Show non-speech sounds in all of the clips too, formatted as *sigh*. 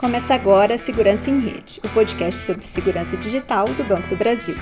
Começa agora Segurança em Rede, o podcast sobre segurança digital do Banco do Brasil.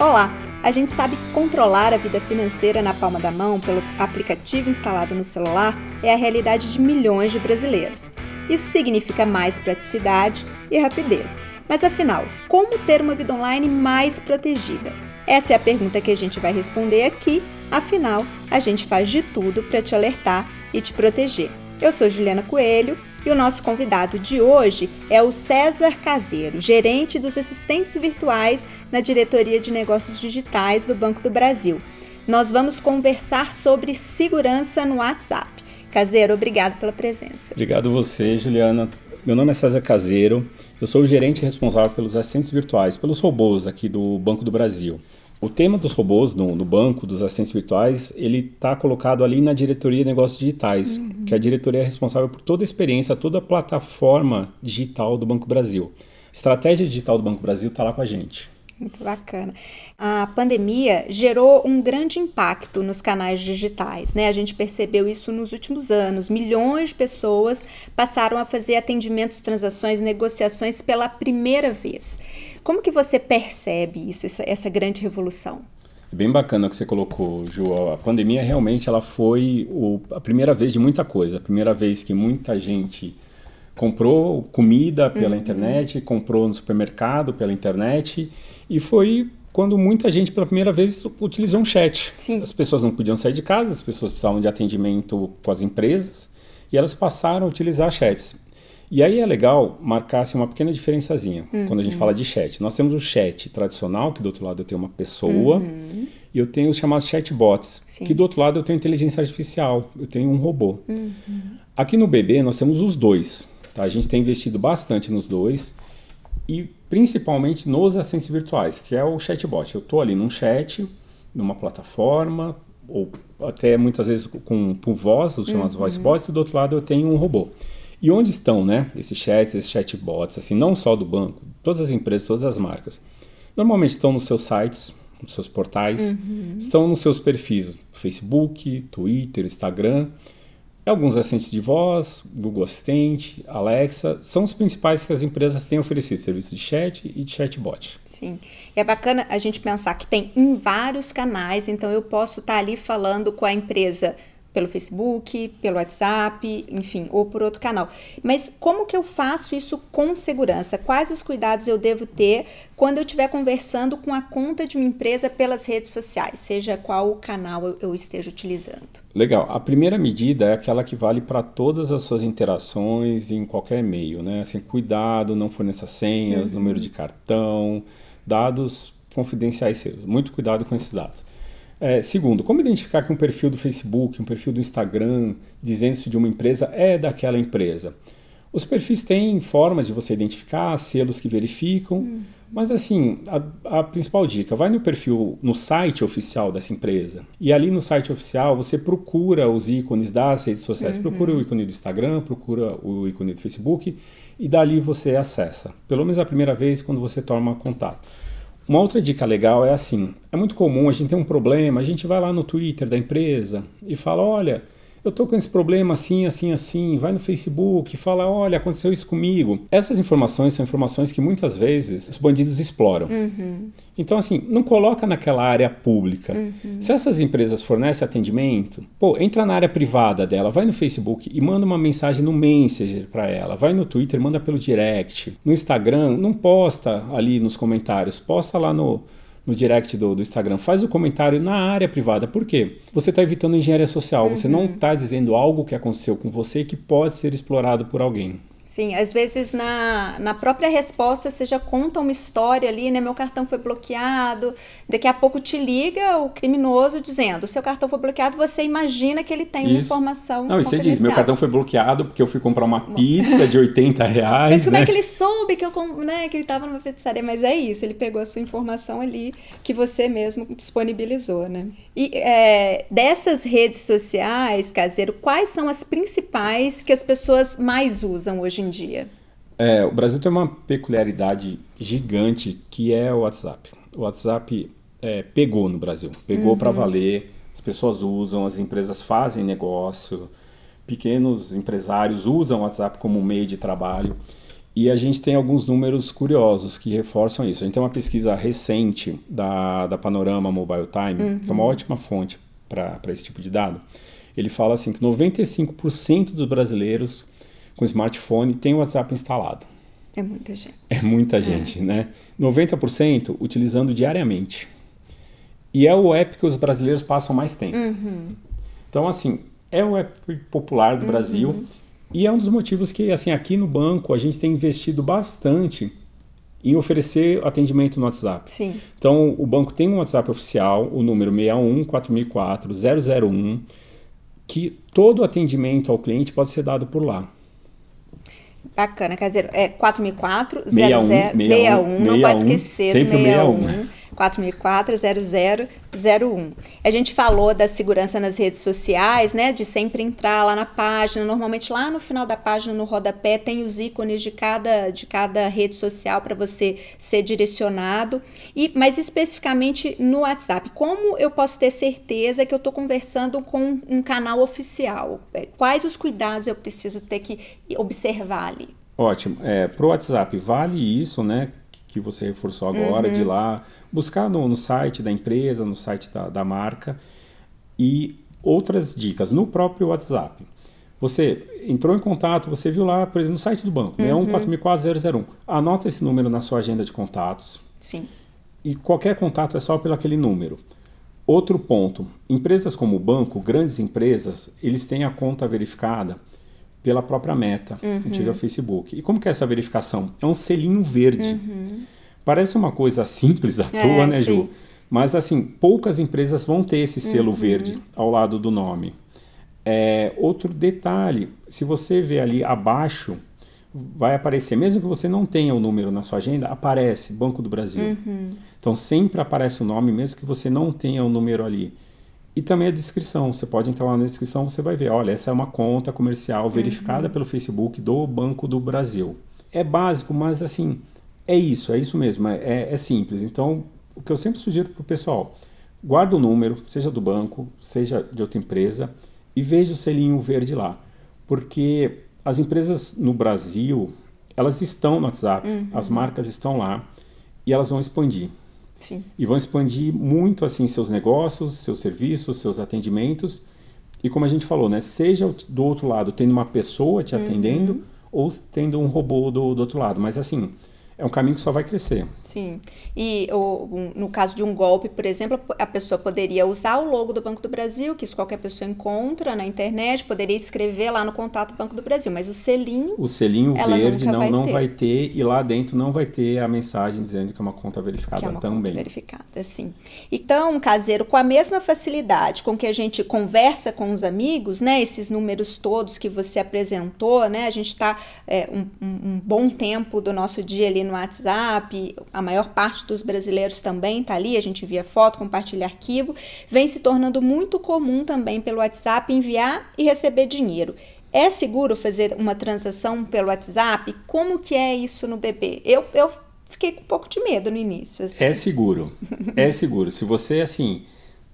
Olá! A gente sabe que controlar a vida financeira na palma da mão pelo aplicativo instalado no celular é a realidade de milhões de brasileiros. Isso significa mais praticidade e rapidez. Mas afinal, como ter uma vida online mais protegida? Essa é a pergunta que a gente vai responder aqui, afinal, a gente faz de tudo para te alertar e te proteger. Eu sou Juliana Coelho e o nosso convidado de hoje é o César Caseiro, gerente dos assistentes virtuais na Diretoria de Negócios Digitais do Banco do Brasil. Nós vamos conversar sobre segurança no WhatsApp. Caseiro, obrigado pela presença. Obrigado você, Juliana. Meu nome é César Caseiro, eu sou o gerente responsável pelos assistentes virtuais, pelos robôs aqui do Banco do Brasil. O tema dos robôs no, no banco, dos assistentes virtuais, ele está colocado ali na diretoria de negócios digitais, uhum. que é a diretoria responsável por toda a experiência, toda a plataforma digital do Banco Brasil. A estratégia digital do Banco Brasil está lá com a gente. Muito bacana. A pandemia gerou um grande impacto nos canais digitais, né? A gente percebeu isso nos últimos anos. Milhões de pessoas passaram a fazer atendimentos, transações, negociações pela primeira vez. Como que você percebe isso, essa, essa grande revolução? É bem bacana o que você colocou, Ju. A pandemia realmente ela foi o, a primeira vez de muita coisa. A primeira vez que muita gente comprou comida pela uhum. internet, comprou no supermercado pela internet e foi quando muita gente pela primeira vez utilizou um chat. Sim. As pessoas não podiam sair de casa, as pessoas precisavam de atendimento com as empresas e elas passaram a utilizar chats. E aí é legal marcar assim, uma pequena diferençazinha uhum. quando a gente fala de chat. Nós temos o chat tradicional, que do outro lado eu tenho uma pessoa, uhum. e eu tenho os chamados chatbots, Sim. que do outro lado eu tenho inteligência artificial, eu tenho um robô. Uhum. Aqui no BB nós temos os dois. Tá? A gente tem investido bastante nos dois e principalmente nos assistentes virtuais, que é o chatbot. Eu estou ali num chat, numa plataforma, ou até muitas vezes com, com voz, os chamados uhum. voice bots, e do outro lado eu tenho um robô. E onde estão, né, esses chats, esses chatbots, assim, não só do banco, todas as empresas, todas as marcas. Normalmente estão nos seus sites, nos seus portais, uhum. estão nos seus perfis, Facebook, Twitter, Instagram. Alguns assistentes de voz, Google Assistente, Alexa, são os principais que as empresas têm oferecido, serviços de chat e de chatbot. Sim, e é bacana a gente pensar que tem em vários canais, então eu posso estar ali falando com a empresa pelo Facebook, pelo WhatsApp, enfim, ou por outro canal. Mas como que eu faço isso com segurança? Quais os cuidados eu devo ter quando eu estiver conversando com a conta de uma empresa pelas redes sociais, seja qual canal eu esteja utilizando? Legal. A primeira medida é aquela que vale para todas as suas interações em qualquer meio, né? Assim, cuidado, não forneça senhas, uhum. número de cartão, dados confidenciais seus. Muito cuidado com esses dados. É, segundo, como identificar que um perfil do Facebook, um perfil do Instagram, dizendo-se de uma empresa, é daquela empresa? Os perfis têm formas de você identificar, selos que verificam, uhum. mas assim, a, a, principal dica, vai no perfil, no site oficial dessa empresa, e ali no site oficial você procura os ícones das redes sociais, uhum. procura o ícone do Instagram, procura o ícone do Facebook, e dali você acessa, pelo menos a primeira vez quando você toma contato. Uma outra dica legal é assim: é muito comum a gente ter um problema, a gente vai lá no Twitter da empresa e fala: olha, eu tô com esse problema assim, assim, assim, vai no Facebook, fala, olha, aconteceu isso comigo. Essas informações são informações que muitas vezes os bandidos exploram. Uhum. Então, assim, não coloca naquela área pública. Uhum. Se essas empresas fornecem atendimento, pô, entra na área privada dela, vai no Facebook e manda uma mensagem no Messenger para ela, vai no Twitter, manda pelo direct, no Instagram, não posta ali nos comentários, posta lá no no direct do, do Instagram, faz o comentário na área privada. Por quê? Você está evitando engenharia social, uhum. você não está dizendo algo que aconteceu com você que pode ser explorado por alguém. Sim, às vezes na, na própria resposta você já conta uma história ali, né? Meu cartão foi bloqueado. Daqui a pouco te liga o criminoso dizendo: seu cartão foi bloqueado, você imagina que ele tem Isso. uma informação. Não, e você diz: meu cartão foi bloqueado porque eu fui comprar uma pizza de 80 reais. *laughs* Mas como né? é que ele soube que eu né, que ele estava numa pizzaria? Mas é isso, ele pegou a sua informação ali que você mesmo disponibilizou, né? E é, dessas redes sociais, caseiro, quais são as principais que as pessoas mais usam hoje? Hoje em dia? É, o Brasil tem uma peculiaridade gigante que é o WhatsApp. O WhatsApp é, pegou no Brasil, pegou uhum. para valer. As pessoas usam, as empresas fazem negócio. pequenos empresários usam o WhatsApp como meio de trabalho. E a gente tem alguns números curiosos que reforçam isso. A gente tem uma pesquisa recente da, da Panorama Mobile Time, uhum. que é uma ótima fonte para esse tipo de dado. Ele fala assim que 95% dos brasileiros com smartphone têm o WhatsApp instalado. É muita gente. É muita gente, é. né? 90% utilizando diariamente. E é o app que os brasileiros passam mais tempo. Uhum. Então, assim, é o app popular do uhum. Brasil e é um dos motivos que, assim, aqui no banco a gente tem investido bastante em oferecer atendimento no WhatsApp. Sim. Então, o banco tem um WhatsApp oficial, o número 61 4004 001, que todo atendimento ao cliente pode ser dado por lá. Bacana, quer dizer, é 4004 61, 61, não pode esquecer sempre 61. 61. 4004-0001. A gente falou da segurança nas redes sociais, né? De sempre entrar lá na página. Normalmente lá no final da página, no rodapé, tem os ícones de cada, de cada rede social para você ser direcionado. E, mas especificamente no WhatsApp, como eu posso ter certeza que eu estou conversando com um canal oficial? É, quais os cuidados eu preciso ter que observar ali? Ótimo. É, Para o WhatsApp, vale isso, né? Que você reforçou agora, uhum. de lá buscar no, no site da empresa, no site da, da marca e outras dicas no próprio WhatsApp. Você entrou em contato, você viu lá, por exemplo, no site do banco, uhum. 6144001. Anota esse número na sua agenda de contatos. Sim. E qualquer contato é só pelo aquele número. Outro ponto, empresas como o banco, grandes empresas, eles têm a conta verificada pela própria Meta, uhum. antiga Facebook. E como que é essa verificação? É um selinho verde. Uhum. Parece uma coisa simples à é, toa, né, Ju? Sim. Mas assim, poucas empresas vão ter esse selo uhum. verde ao lado do nome. É, outro detalhe, se você ver ali abaixo, vai aparecer, mesmo que você não tenha o número na sua agenda, aparece Banco do Brasil. Uhum. Então sempre aparece o nome, mesmo que você não tenha o número ali. E também a descrição. Você pode entrar lá na descrição, você vai ver, olha, essa é uma conta comercial verificada uhum. pelo Facebook do Banco do Brasil. É básico, mas assim, é isso, é isso mesmo, é, é simples. Então, o que eu sempre sugiro para o pessoal, guarda o número, seja do banco, seja de outra empresa, e veja o selinho verde lá. Porque as empresas no Brasil, elas estão no WhatsApp, uhum. as marcas estão lá, e elas vão expandir. Sim. E vão expandir muito assim seus negócios, seus serviços, seus atendimentos. E como a gente falou, né, seja do outro lado tendo uma pessoa te atendendo uhum. ou tendo um robô do, do outro lado. Mas assim, é um caminho que só vai crescer. Sim. E o, no caso de um golpe, por exemplo, a pessoa poderia usar o logo do Banco do Brasil, que isso qualquer pessoa encontra na internet, poderia escrever lá no contato do Banco do Brasil, mas o selinho. O selinho verde não, vai, não ter. vai ter, e lá dentro não vai ter a mensagem dizendo que é uma conta verificada que é uma também. Conta verificada, sim. Então, caseiro, com a mesma facilidade com que a gente conversa com os amigos, né? Esses números todos que você apresentou, né? A gente está é, um, um bom tempo do nosso dia ali no WhatsApp, a maior parte dos brasileiros também está ali, a gente envia foto, compartilha arquivo, vem se tornando muito comum também pelo WhatsApp enviar e receber dinheiro. É seguro fazer uma transação pelo WhatsApp? Como que é isso no BB? Eu, eu fiquei com um pouco de medo no início. Assim. É seguro, *laughs* é seguro. Se você, assim,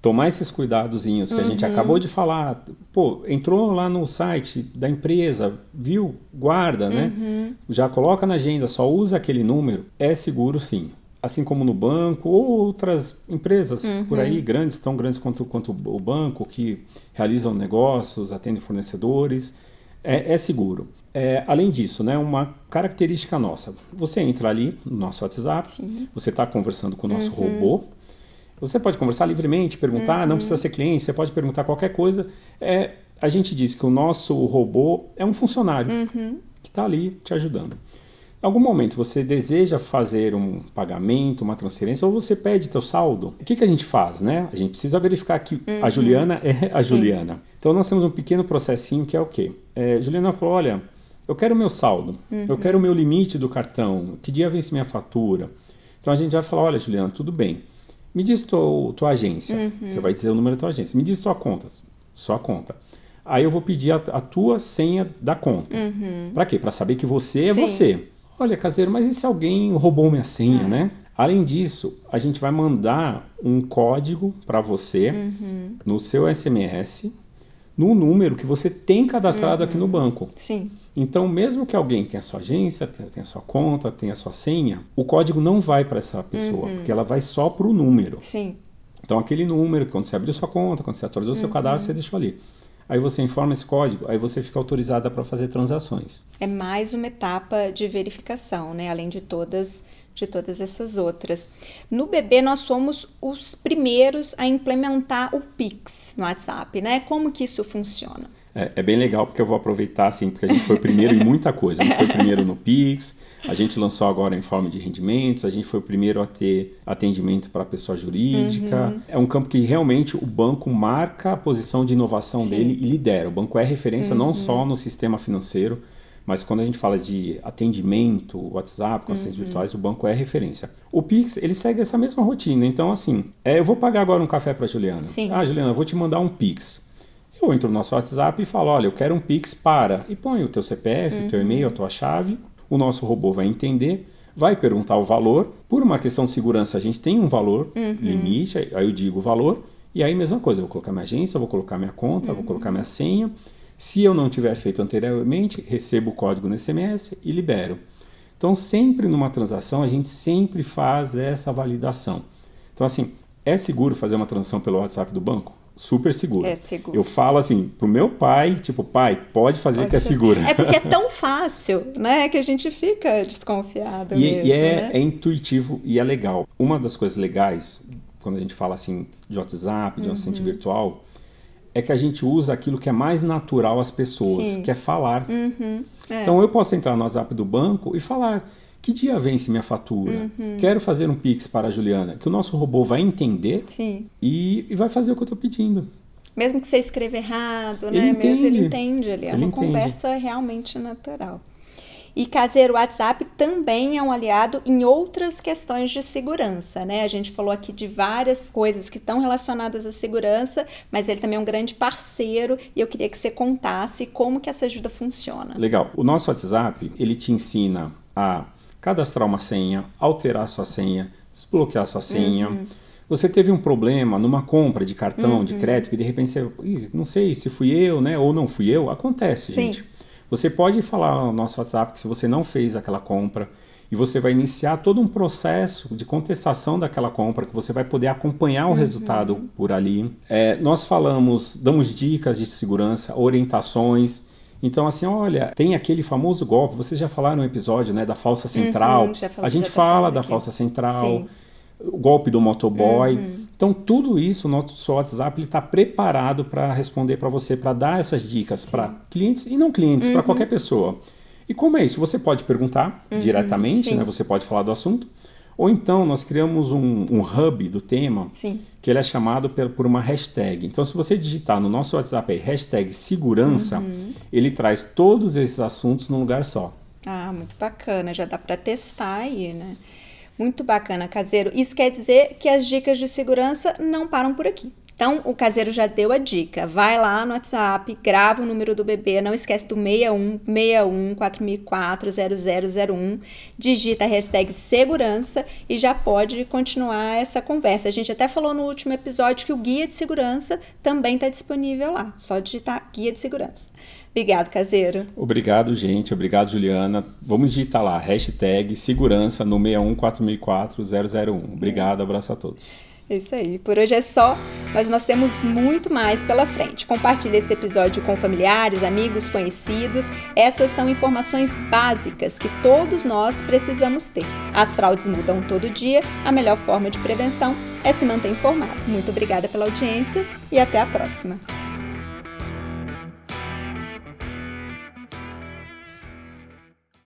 tomar esses cuidadozinhos que uhum. a gente uhum. acabou de falar. Pô, entrou lá no site da empresa, viu, guarda, né? Uhum. Já coloca na agenda, só usa aquele número. É seguro sim. Assim como no banco ou outras empresas uhum. por aí, grandes, tão grandes quanto, quanto o banco, que realizam negócios, atendem fornecedores. É, é seguro. É, além disso, né, uma característica nossa. Você entra ali no nosso WhatsApp, sim. você está conversando com o nosso uhum. robô, você pode conversar livremente, perguntar, uhum. não precisa ser cliente, você pode perguntar qualquer coisa. É, a gente diz que o nosso robô é um funcionário uhum. que está ali te ajudando. Em algum momento você deseja fazer um pagamento, uma transferência, ou você pede teu saldo, o que, que a gente faz, né? A gente precisa verificar que uhum. a Juliana é a Sim. Juliana. Então nós temos um pequeno processinho que é o quê? É, Juliana falou, olha, eu quero o meu saldo, eu uhum. quero o meu limite do cartão, que dia vence minha fatura. Então a gente vai falar, olha Juliana, tudo bem. Me diz tua, tua agência. Uhum. Você vai dizer o número da tua agência. Me diz tua conta. Sua conta. Aí eu vou pedir a, a tua senha da conta. Uhum. Para quê? Para saber que você é Sim. você. Olha, caseiro, mas e se alguém roubou minha senha, é. né? Além disso, a gente vai mandar um código para você uhum. no seu SMS, no número que você tem cadastrado uhum. aqui no banco. Sim. Então, mesmo que alguém tenha a sua agência, tenha a sua conta, tenha a sua senha, o código não vai para essa pessoa, uhum. porque ela vai só para o número. Sim. Então, aquele número, quando você abriu sua conta, quando você atualizou uhum. seu cadastro, você deixou ali. Aí você informa esse código, aí você fica autorizada para fazer transações. É mais uma etapa de verificação, né? Além de todas de todas essas outras. No BB nós somos os primeiros a implementar o Pix no WhatsApp, né? Como que isso funciona? É, é, bem legal porque eu vou aproveitar assim, porque a gente foi primeiro em muita coisa. A gente foi primeiro no Pix, a gente lançou agora em forma de rendimentos, a gente foi o primeiro a ter atendimento para pessoa jurídica. Uhum. É um campo que realmente o banco marca a posição de inovação Sim. dele e lidera. O banco é referência uhum. não só no sistema financeiro, mas quando a gente fala de atendimento, WhatsApp, com assistentes uhum. virtuais, o banco é referência. O Pix, ele segue essa mesma rotina. Então, assim, é, eu vou pagar agora um café para Juliana. Sim. Ah, Juliana, eu vou te mandar um Pix eu entro no nosso WhatsApp e falo, olha, eu quero um Pix para, e põe o teu CPF, uhum. o teu e-mail, a tua chave, o nosso robô vai entender, vai perguntar o valor, por uma questão de segurança a gente tem um valor uhum. limite, aí eu digo o valor, e aí mesma coisa, eu vou colocar minha agência, vou colocar minha conta, uhum. vou colocar minha senha, se eu não tiver feito anteriormente, recebo o código no SMS e libero. Então, sempre numa transação, a gente sempre faz essa validação. Então, assim, é seguro fazer uma transação pelo WhatsApp do banco? Super segura. É seguro. Eu falo assim pro meu pai, tipo, pai, pode fazer pode que é segura. É porque é *laughs* tão fácil, né, que a gente fica desconfiado e, mesmo, e é, né? é intuitivo e é legal. Uma das coisas legais, quando a gente fala assim de WhatsApp, de um assistente uhum. virtual, é que a gente usa aquilo que é mais natural às pessoas, Sim. que é falar. Uhum. É. Então eu posso entrar no WhatsApp do banco e falar que dia vence minha fatura? Uhum. Quero fazer um Pix para a Juliana, que o nosso robô vai entender e, e, vai fazer o que eu estou pedindo. Mesmo que você escreva errado, ele né? Entende. Mesmo ele entende ali. É ele uma entende. conversa realmente natural. E caseiro WhatsApp também é um aliado em outras questões de segurança, né? A gente falou aqui de várias coisas que estão relacionadas à segurança, mas ele também é um grande parceiro e eu queria que você contasse como que essa ajuda funciona. Legal. O nosso WhatsApp, ele te ensina a cadastrar uma senha, alterar sua senha, desbloquear sua senha. Uhum. Você teve um problema numa compra de cartão uhum. de crédito que de repente você, não sei se fui eu, né, ou não fui eu, acontece, Sim. gente. Você pode falar no nosso WhatsApp que se você não fez aquela compra e você vai iniciar todo um processo de contestação daquela compra que você vai poder acompanhar o uhum. resultado por ali. É, nós falamos, damos dicas de segurança, orientações então, assim, olha, tem aquele famoso golpe, vocês já falaram no episódio, né, da falsa central. Uhum, a gente fala da aqui. falsa central, Sim. o golpe do motoboy. Uhum. Então, tudo isso, o nosso WhatsApp está preparado para responder para você, para dar essas dicas para clientes e não clientes, uhum. para qualquer pessoa. E como é isso? Você pode perguntar uhum. diretamente, né? Você pode falar do assunto. Ou então nós criamos um, um hub do tema Sim. que ele é chamado por, por, uma hashtag. Então, se você digitar no nosso WhatsApp aí, hashtag segurança, uhum. ele traz todos esses assuntos num lugar só. Ah, muito bacana. Já dá para testar aí, né? Muito bacana, caseiro. Isso quer dizer que as dicas de segurança não param por aqui. Então, o caseiro já deu a dica. Vai lá no WhatsApp, grava o número do bebê, não esquece do 61 61 4004 0001, digita a hashtag segurança e já pode continuar essa conversa. A gente até falou no último episódio que o guia de segurança também está disponível lá. Só digitar guia de segurança. Obrigado, caseiro. Obrigado, gente. Obrigado, Juliana. Vamos digitar lá, hashtag segurança no 61 4004 001. Obrigado, abraço a todos. É isso aí. Por hoje é só, mas nós temos muito mais pela frente. Compartilhe esse episódio com familiares, amigos, conhecidos. Essas são informações básicas que todos nós precisamos ter. As fraudes mudam todo dia. A melhor forma de prevenção é se manter informado. Muito obrigada pela audiência e até a próxima.